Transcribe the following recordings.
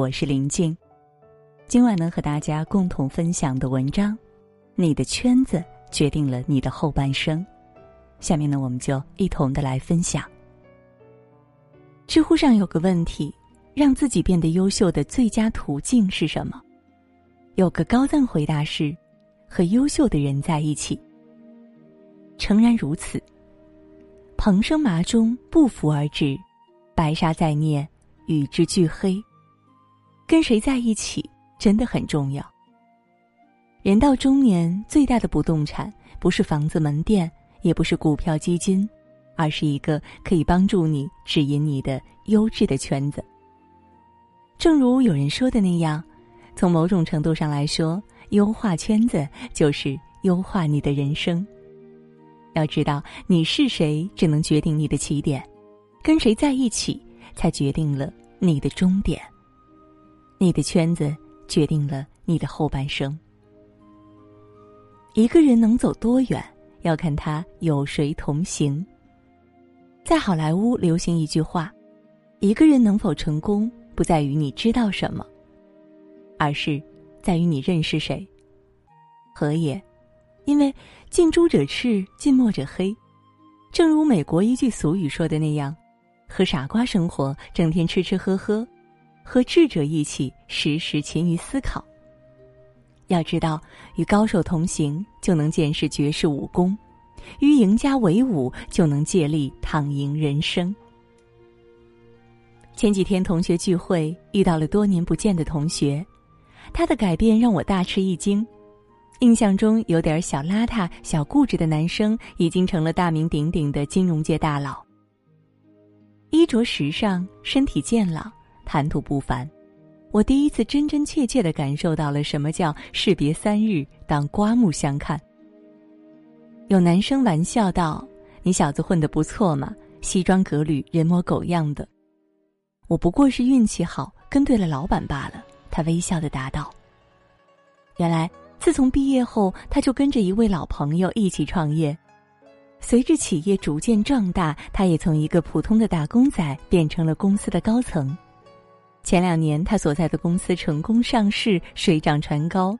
我是林静。今晚能，和大家共同分享的文章，《你的圈子决定了你的后半生》。下面呢，我们就一同的来分享。知乎上有个问题：让自己变得优秀的最佳途径是什么？有个高赞回答是：和优秀的人在一起。诚然如此。蓬生麻中，不服而至；白沙在涅，与之俱黑。跟谁在一起真的很重要。人到中年，最大的不动产不是房子、门店，也不是股票、基金，而是一个可以帮助你、指引你的优质的圈子。正如有人说的那样，从某种程度上来说，优化圈子就是优化你的人生。要知道，你是谁只能决定你的起点，跟谁在一起才决定了你的终点。你的圈子决定了你的后半生。一个人能走多远，要看他有谁同行。在好莱坞流行一句话：“一个人能否成功，不在于你知道什么，而是在于你认识谁。”何也？因为近朱者赤，近墨者黑。正如美国一句俗语说的那样：“和傻瓜生活，整天吃吃喝喝；和智者一起，时时勤于思考。”要知道，与高手同行，就能见识绝世武功；与赢家为伍，就能借力躺赢人生。前几天同学聚会，遇到了多年不见的同学，他的改变让我大吃一惊。印象中有点小邋遢、小固执的男生，已经成了大名鼎鼎的金融界大佬。衣着时尚，身体健朗，谈吐不凡。我第一次真真切切的感受到了什么叫士别三日，当刮目相看。有男生玩笑道：“你小子混得不错嘛，西装革履，人模狗样的。”我不过是运气好，跟对了老板罢了。他微笑的答道：“原来。”自从毕业后，他就跟着一位老朋友一起创业。随着企业逐渐壮大，他也从一个普通的打工仔变成了公司的高层。前两年，他所在的公司成功上市，水涨船高。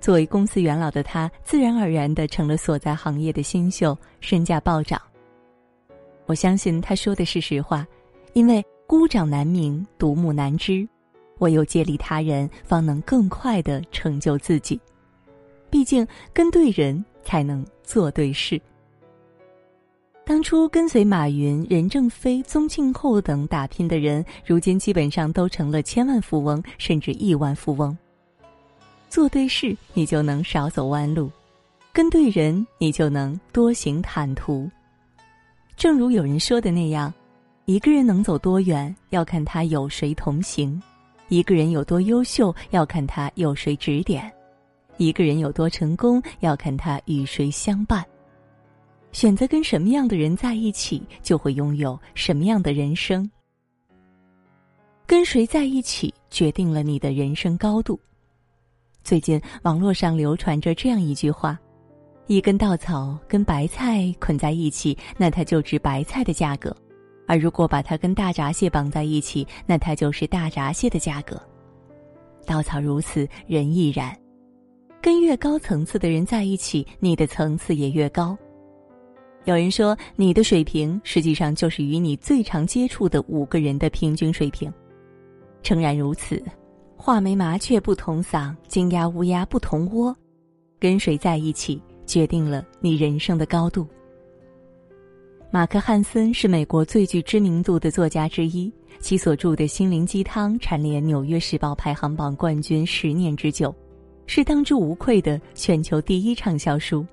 作为公司元老的他，自然而然的成了所在行业的新秀，身价暴涨。我相信他说的是实话，因为孤掌难鸣，独木难支，唯有借力他人，方能更快的成就自己。毕竟跟对人才能做对事。当初跟随马云、任正非、宗庆后等打拼的人，如今基本上都成了千万富翁，甚至亿万富翁。做对事，你就能少走弯路；跟对人，你就能多行坦途。正如有人说的那样，一个人能走多远，要看他有谁同行；一个人有多优秀，要看他有谁指点。一个人有多成功，要看他与谁相伴。选择跟什么样的人在一起，就会拥有什么样的人生。跟谁在一起，决定了你的人生高度。最近网络上流传着这样一句话：一根稻草跟白菜捆在一起，那它就值白菜的价格；而如果把它跟大闸蟹绑在一起，那它就是大闸蟹的价格。稻草如此，人亦然。跟越高层次的人在一起，你的层次也越高。有人说，你的水平实际上就是与你最常接触的五个人的平均水平。诚然如此，画眉麻雀不同嗓，金鸭乌鸦不同窝。跟谁在一起，决定了你人生的高度。马克·汉森是美国最具知名度的作家之一，其所著的心灵鸡汤蝉联《纽约时报》排行榜冠军十年之久。是当之无愧的全球第一畅销书。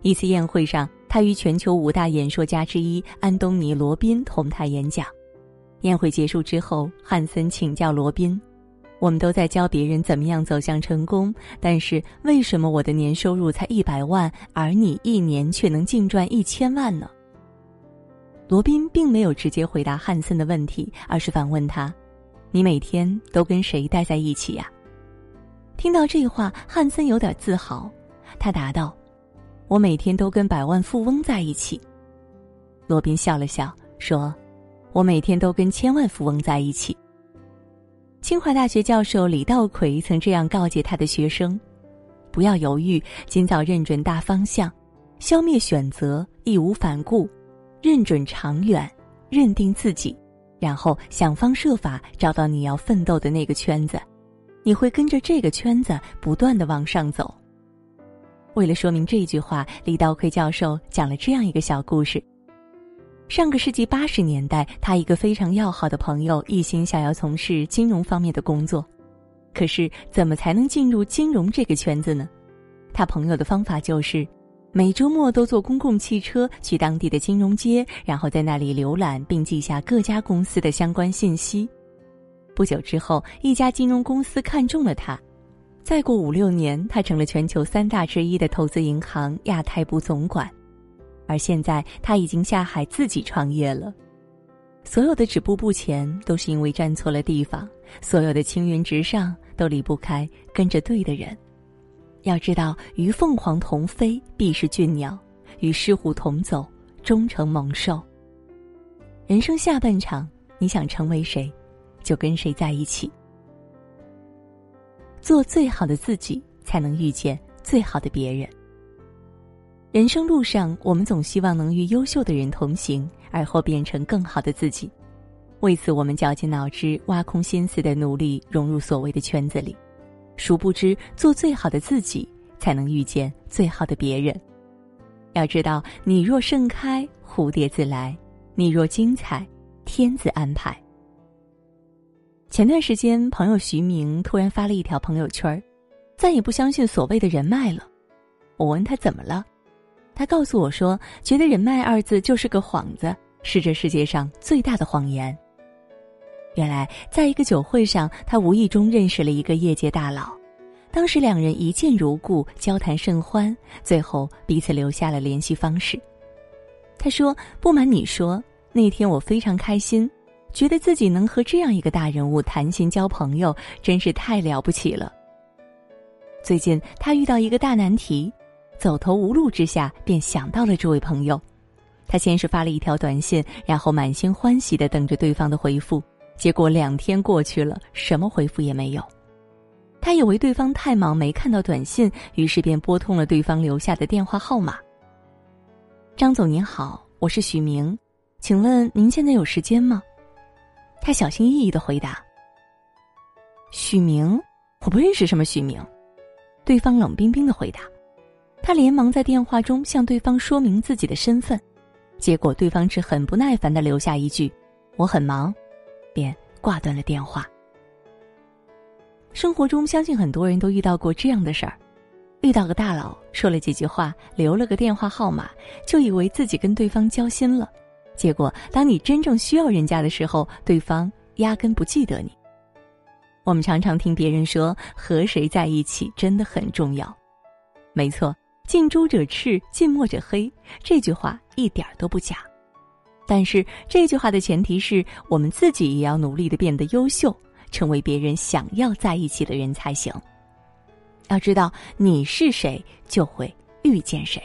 一次宴会上，他与全球五大演说家之一安东尼·罗宾同台演讲。宴会结束之后，汉森请教罗宾：“我们都在教别人怎么样走向成功，但是为什么我的年收入才一百万，而你一年却能净赚一千万呢？”罗宾并没有直接回答汉森的问题，而是反问他：“你每天都跟谁待在一起呀？”听到这话，汉森有点自豪，他答道：“我每天都跟百万富翁在一起。”罗宾笑了笑说：“我每天都跟千万富翁在一起。”清华大学教授李道葵曾这样告诫他的学生：“不要犹豫，尽早认准大方向，消灭选择，义无反顾，认准长远，认定自己，然后想方设法找到你要奋斗的那个圈子。你会跟着这个圈子不断的往上走。”为了说明这句话，李道葵教授讲了这样一个小故事。上个世纪八十年代，他一个非常要好的朋友一心想要从事金融方面的工作，可是怎么才能进入金融这个圈子呢？他朋友的方法就是每周末都坐公共汽车去当地的金融街，然后在那里浏览并记下各家公司的相关信息。不久之后，一家金融公司看中了他。再过五六年，他成了全球三大之一的投资银行亚太部总管，而现在他已经下海自己创业了。所有的止步不前，都是因为站错了地方；所有的青云直上，都离不开跟着对的人。要知道，与凤凰同飞必是俊鸟，与狮虎同走终成猛兽。人生下半场，你想成为谁，就跟谁在一起。做最好的自己，才能遇见最好的别人。人生路上，我们总希望能与优秀的人同行，而后变成更好的自己。为此，我们绞尽脑汁、挖空心思的努力融入所谓的圈子里。殊不知，做最好的自己，才能遇见最好的别人。要知道，你若盛开，蝴蝶自来；你若精彩，天自安排。前段时间，朋友徐明突然发了一条朋友圈再也不相信所谓的人脉了。我问他怎么了，他告诉我说，觉得“人脉”二字就是个幌子，是这世界上最大的谎言。原来，在一个酒会上，他无意中认识了一个业界大佬，当时两人一见如故，交谈甚欢，最后彼此留下了联系方式。他说：“不瞒你说，那天我非常开心。”觉得自己能和这样一个大人物谈心交朋友，真是太了不起了。最近他遇到一个大难题，走投无路之下，便想到了这位朋友。他先是发了一条短信，然后满心欢喜的等着对方的回复。结果两天过去了，什么回复也没有。他以为对方太忙没看到短信，于是便拨通了对方留下的电话号码。张总您好，我是许明，请问您现在有时间吗？他小心翼翼的回答：“许明，我不认识什么许明。”对方冷冰冰的回答。他连忙在电话中向对方说明自己的身份，结果对方只很不耐烦的留下一句：“我很忙”，便挂断了电话。生活中，相信很多人都遇到过这样的事儿：遇到个大佬，说了几句话，留了个电话号码，就以为自己跟对方交心了。结果，当你真正需要人家的时候，对方压根不记得你。我们常常听别人说和谁在一起真的很重要，没错，“近朱者赤，近墨者黑”这句话一点都不假。但是这句话的前提是我们自己也要努力的变得优秀，成为别人想要在一起的人才行。要知道你是谁，就会遇见谁。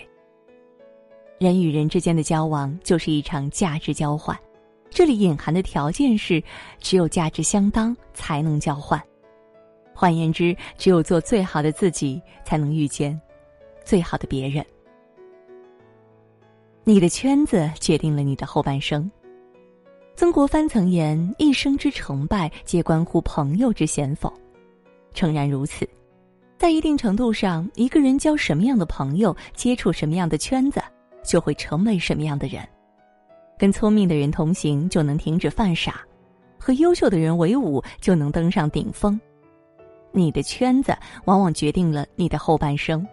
人与人之间的交往就是一场价值交换，这里隐含的条件是，只有价值相当才能交换。换言之，只有做最好的自己，才能遇见最好的别人。你的圈子决定了你的后半生。曾国藩曾言：“一生之成败，皆关乎朋友之贤否。”诚然如此，在一定程度上，一个人交什么样的朋友，接触什么样的圈子。就会成为什么样的人？跟聪明的人同行，就能停止犯傻；和优秀的人为伍，就能登上顶峰。你的圈子往往决定了你的后半生。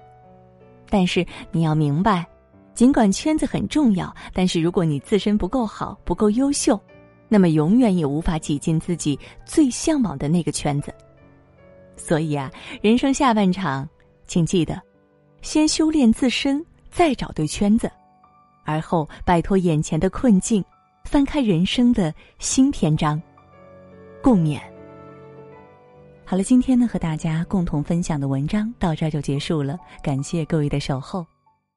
但是你要明白，尽管圈子很重要，但是如果你自身不够好、不够优秀，那么永远也无法挤进自己最向往的那个圈子。所以啊，人生下半场，请记得，先修炼自身。再找对圈子，而后摆脱眼前的困境，翻开人生的新篇章。共勉。好了，今天呢和大家共同分享的文章到这儿就结束了，感谢各位的守候。